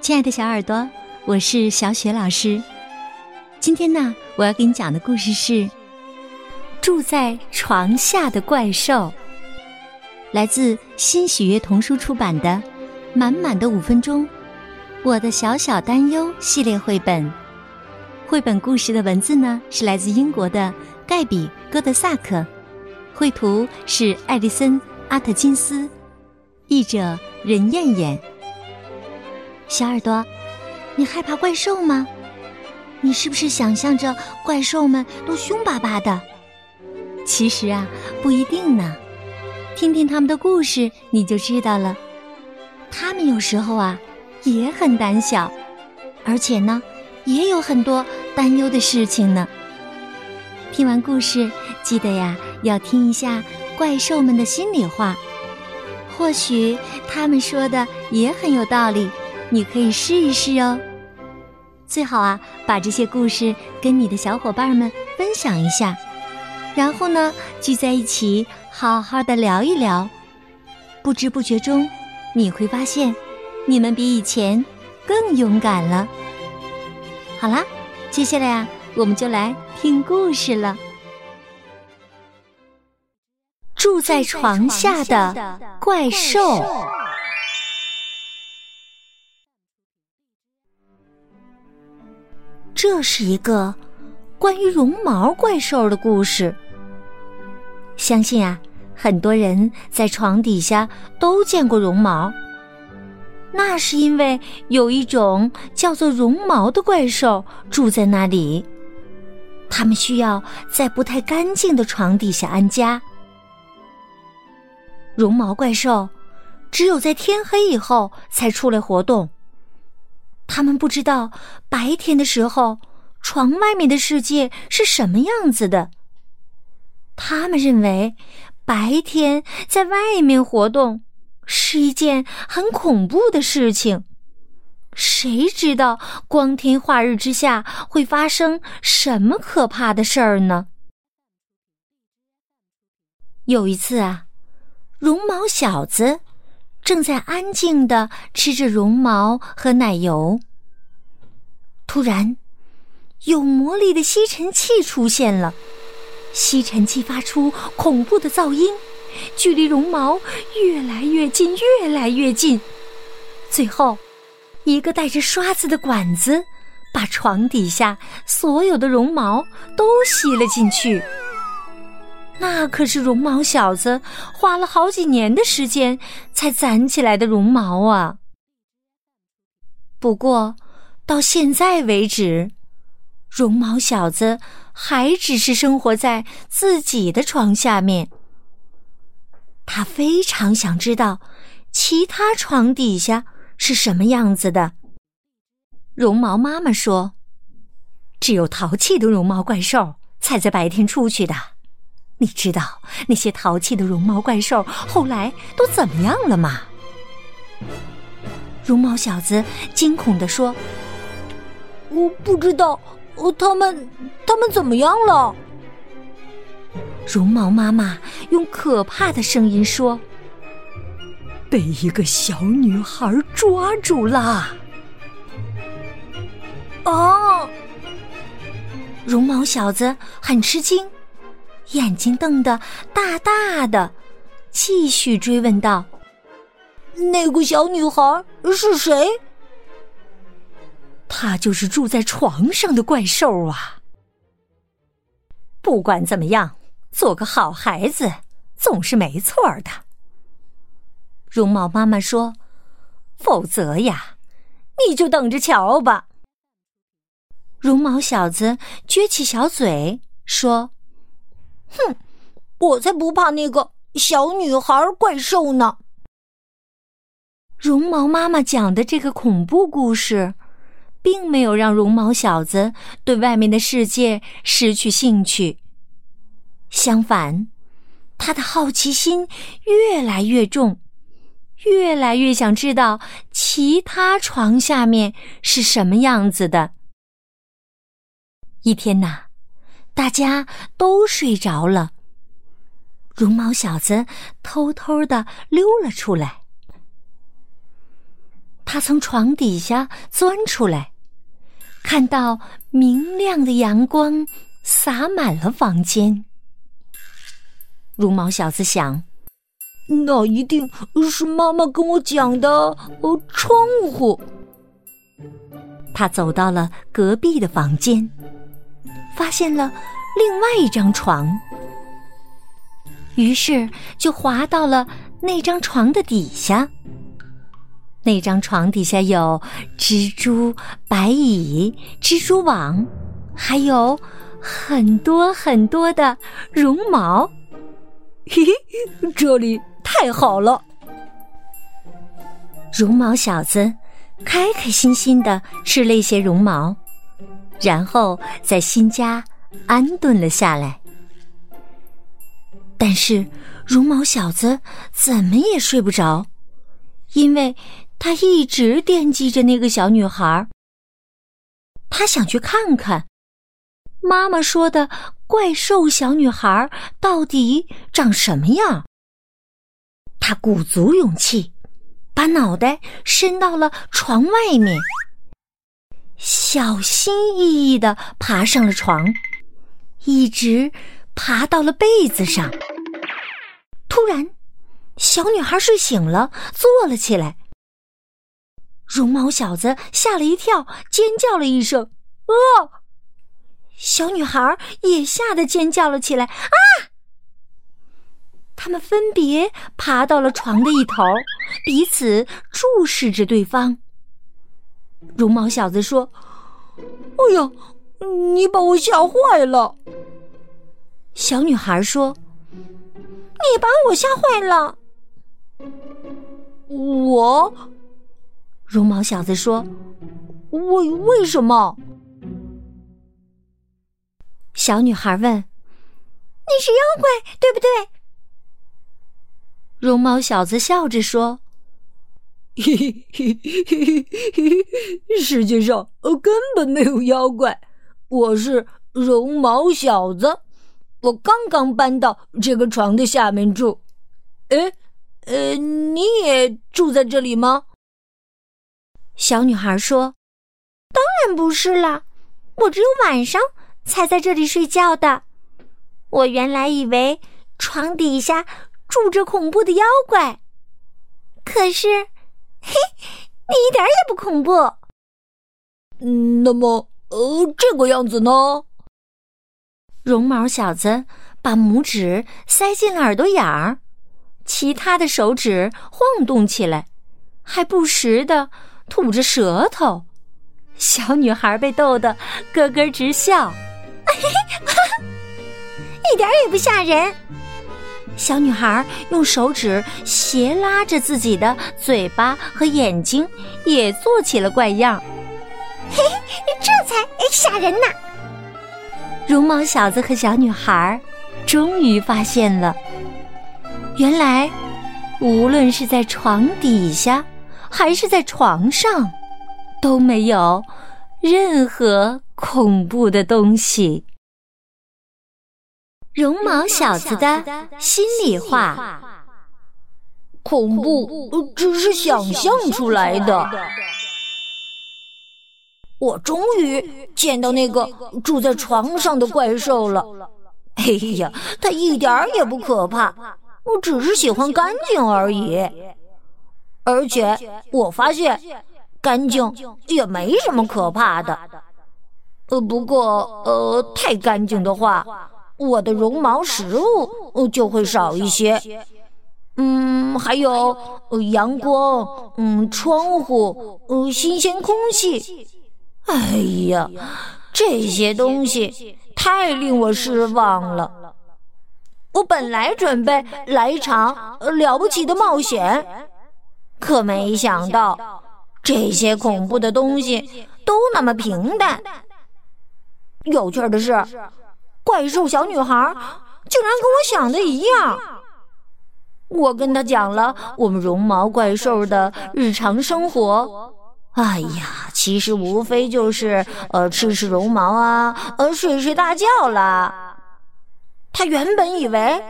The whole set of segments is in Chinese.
亲爱的小耳朵，我是小雪老师。今天呢，我要给你讲的故事是《住在床下的怪兽》，来自新喜悦童书出版的《满满的五分钟》，我的小小担忧系列绘本。绘本故事的文字呢，是来自英国的盖比·戈德萨克，绘图是艾丽森·阿特金斯，译者任燕燕。小耳朵，你害怕怪兽吗？你是不是想象着怪兽们都凶巴巴的？其实啊，不一定呢。听听他们的故事，你就知道了。他们有时候啊，也很胆小，而且呢，也有很多担忧的事情呢。听完故事，记得呀，要听一下怪兽们的心里话。或许他们说的也很有道理。你可以试一试哦。最好啊，把这些故事跟你的小伙伴们分享一下，然后呢，聚在一起好好的聊一聊。不知不觉中，你会发现，你们比以前更勇敢了。好啦，接下来啊，我们就来听故事了。住在床下的怪兽。这是一个关于绒毛怪兽的故事。相信啊，很多人在床底下都见过绒毛。那是因为有一种叫做绒毛的怪兽住在那里，它们需要在不太干净的床底下安家。绒毛怪兽只有在天黑以后才出来活动。他们不知道白天的时候，床外面的世界是什么样子的。他们认为，白天在外面活动是一件很恐怖的事情。谁知道光天化日之下会发生什么可怕的事儿呢？有一次啊，绒毛小子。正在安静的吃着绒毛和奶油。突然，有魔力的吸尘器出现了，吸尘器发出恐怖的噪音，距离绒毛越来越近，越来越近。最后，一个带着刷子的管子把床底下所有的绒毛都吸了进去。那可是绒毛小子花了好几年的时间才攒起来的绒毛啊！不过，到现在为止，绒毛小子还只是生活在自己的床下面。他非常想知道其他床底下是什么样子的。绒毛妈妈说：“只有淘气的绒毛怪兽才在白天出去的。”你知道那些淘气的绒毛怪兽后来都怎么样了吗？绒毛小子惊恐地说：“我不知道，他们他们怎么样了？”绒毛妈妈用可怕的声音说：“被一个小女孩抓住了。”啊！绒毛小子很吃惊。眼睛瞪得大大的，继续追问道：“那个小女孩是谁？”“她就是住在床上的怪兽啊！”不管怎么样，做个好孩子总是没错的。绒毛妈妈说：“否则呀，你就等着瞧吧。”绒毛小子撅起小嘴说。哼，我才不怕那个小女孩怪兽呢！绒毛妈妈讲的这个恐怖故事，并没有让绒毛小子对外面的世界失去兴趣。相反，他的好奇心越来越重，越来越想知道其他床下面是什么样子的。一天呐。大家都睡着了，绒毛小子偷偷的溜了出来。他从床底下钻出来，看到明亮的阳光洒满了房间。绒毛小子想，那一定是妈妈跟我讲的呃窗户。他走到了隔壁的房间，发现了另外一张床，于是就滑到了那张床的底下。那张床底下有蜘蛛、白蚁、蜘蛛网，还有很多很多的绒毛。嘿嘿，这里太好了！绒毛小子。开开心心的吃了一些绒毛，然后在新家安顿了下来。但是绒毛小子怎么也睡不着，因为他一直惦记着那个小女孩。他想去看看妈妈说的怪兽小女孩到底长什么样。他鼓足勇气。把脑袋伸到了床外面，小心翼翼的爬上了床，一直爬到了被子上。突然，小女孩睡醒了，坐了起来。绒毛小子吓了一跳，尖叫了一声：“啊！”小女孩也吓得尖叫了起来：“啊！”他们分别爬到了床的一头，彼此注视着对方。绒毛小子说：“哎呀，你把我吓坏了。”小女孩说：“你把我吓坏了。”我，绒毛小子说：“为为什么？”小女孩问：“你是妖怪，对不对？”绒毛小子笑着说：“，嘿嘿嘿嘿嘿嘿世界上根本没有妖怪，我是绒毛小子，我刚刚搬到这个床的下面住。哎，呃，你也住在这里吗？”小女孩说：“当然不是啦，我只有晚上才在这里睡觉的。我原来以为床底下……”住着恐怖的妖怪，可是，嘿，你一点也不恐怖。嗯，那么，呃，这个样子呢？绒毛小子把拇指塞进了耳朵眼儿，其他的手指晃动起来，还不时的吐着舌头。小女孩被逗得咯咯直笑，一点也不吓人。小女孩用手指斜拉着自己的嘴巴和眼睛，也做起了怪样。嘿，这才吓人呢！绒毛小子和小女孩终于发现了，原来无论是在床底下还是在床上，都没有任何恐怖的东西。绒毛小子的心里话：恐怖只是想象出来的。我终于见到那个住在床上的怪兽了。哎呀，它一点儿也不可怕，我只是喜欢干净而已。而且我发现，干净也没什么可怕的。呃，不过呃，太干净的话。我的绒毛食物就会少一些，嗯，还有阳光，嗯，窗户，嗯，新鲜空气。哎呀，这些东西太令我失望了。我本来准备来一场了不起的冒险，可没想到这些恐怖的东西都那么平淡。有趣的是。怪兽小女孩竟然跟我想的一样。我跟她讲了我们绒毛怪兽的日常生活。哎呀，其实无非就是呃吃吃绒毛啊，呃睡睡大觉啦。她原本以为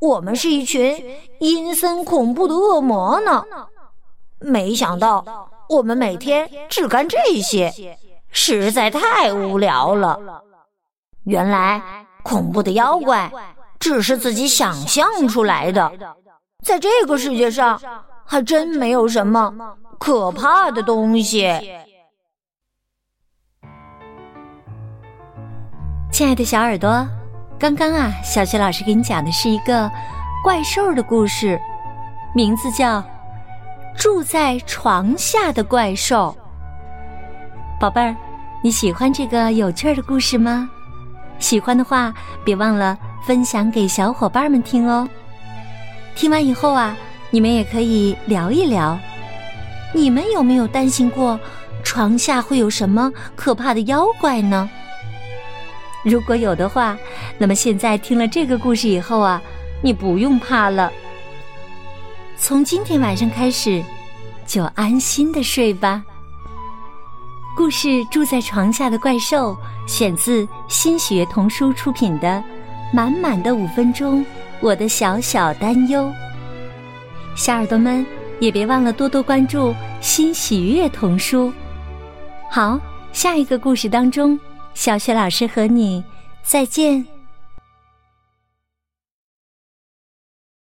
我们是一群阴森恐怖的恶魔呢，没想到我们每天只干这些，实在太无聊了。原来恐怖的妖怪只是自己想象出来的，在这个世界上还真没有什么可怕的东西。亲爱的小耳朵，刚刚啊，小雪老师给你讲的是一个怪兽的故事，名字叫《住在床下的怪兽》。宝贝儿，你喜欢这个有趣的故事吗？喜欢的话，别忘了分享给小伙伴们听哦。听完以后啊，你们也可以聊一聊，你们有没有担心过床下会有什么可怕的妖怪呢？如果有的话，那么现在听了这个故事以后啊，你不用怕了。从今天晚上开始，就安心的睡吧。故事《住在床下的怪兽》选自新学童书出品的《满满的五分钟》，我的小小担忧。小耳朵们也别忘了多多关注新喜悦童书。好，下一个故事当中。小雪老师和你再见。